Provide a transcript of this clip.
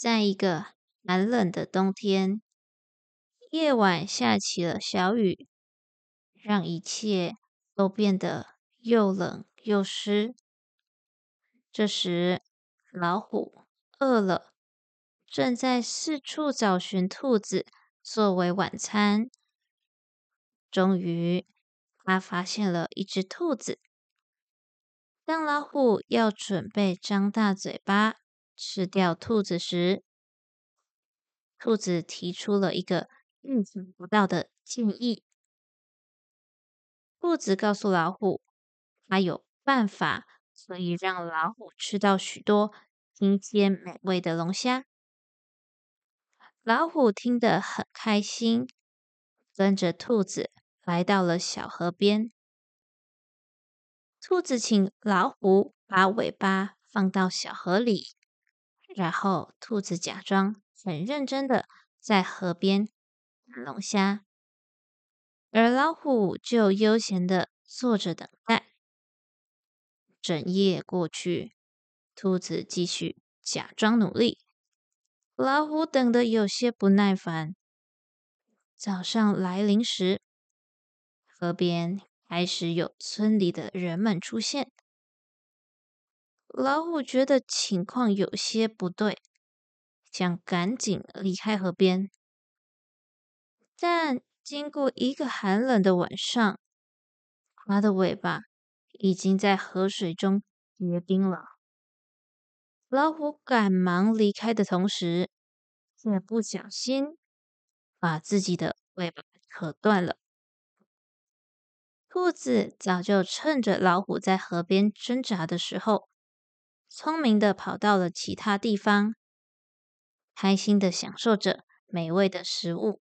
在一个寒冷的冬天，夜晚下起了小雨，让一切都变得又冷又湿。这时，老虎饿了，正在四处找寻兔子作为晚餐。终于，他发现了一只兔子。当老虎要准备张大嘴巴吃掉兔子时，兔子提出了一个意想不到的建议。兔子告诉老虎，它有办法可以让老虎吃到许多新鲜美味的龙虾。老虎听得很开心，跟着兔子来到了小河边。兔子请老虎把尾巴放到小河里，然后兔子假装。很认真的在河边打龙虾，而老虎就悠闲的坐着等待。整夜过去，兔子继续假装努力，老虎等得有些不耐烦。早上来临时，河边开始有村里的人们出现。老虎觉得情况有些不对。想赶紧离开河边，但经过一个寒冷的晚上，它的尾巴已经在河水中结冰了。老虎赶忙离开的同时，却不小心把自己的尾巴扯断了。兔子早就趁着老虎在河边挣扎的时候，聪明的跑到了其他地方。开心的享受着美味的食物。